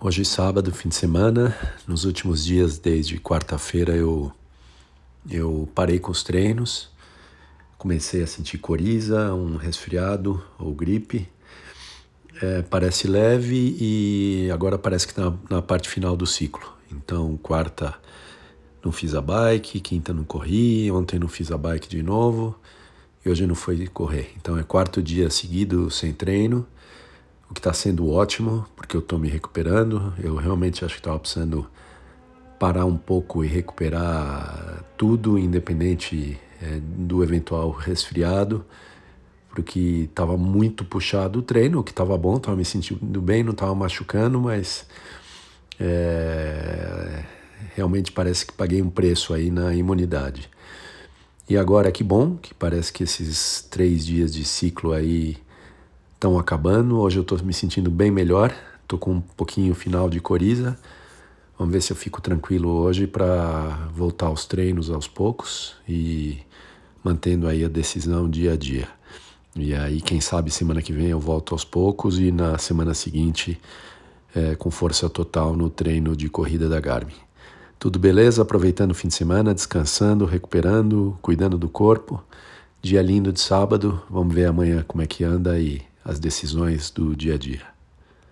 Hoje, sábado, fim de semana. Nos últimos dias, desde quarta-feira, eu, eu parei com os treinos. Comecei a sentir coriza, um resfriado ou gripe. É, parece leve e agora parece que está na, na parte final do ciclo. Então, quarta não fiz a bike, quinta não corri, ontem não fiz a bike de novo e hoje não foi correr. Então, é quarto dia seguido sem treino o que está sendo ótimo, porque eu estou me recuperando. Eu realmente acho que estava precisando parar um pouco e recuperar tudo, independente é, do eventual resfriado, porque estava muito puxado o treino, o que estava bom, estava me sentindo bem, não estava machucando, mas é, realmente parece que paguei um preço aí na imunidade. E agora que bom, que parece que esses três dias de ciclo aí estão acabando. Hoje eu estou me sentindo bem melhor, estou com um pouquinho final de coriza. Vamos ver se eu fico tranquilo hoje para voltar aos treinos aos poucos e mantendo aí a decisão dia a dia. E aí, quem sabe semana que vem eu volto aos poucos e na semana seguinte é, com força total no treino de corrida da Garmin. Tudo beleza? Aproveitando o fim de semana, descansando, recuperando, cuidando do corpo. Dia lindo de sábado. Vamos ver amanhã como é que anda e as decisões do dia a dia.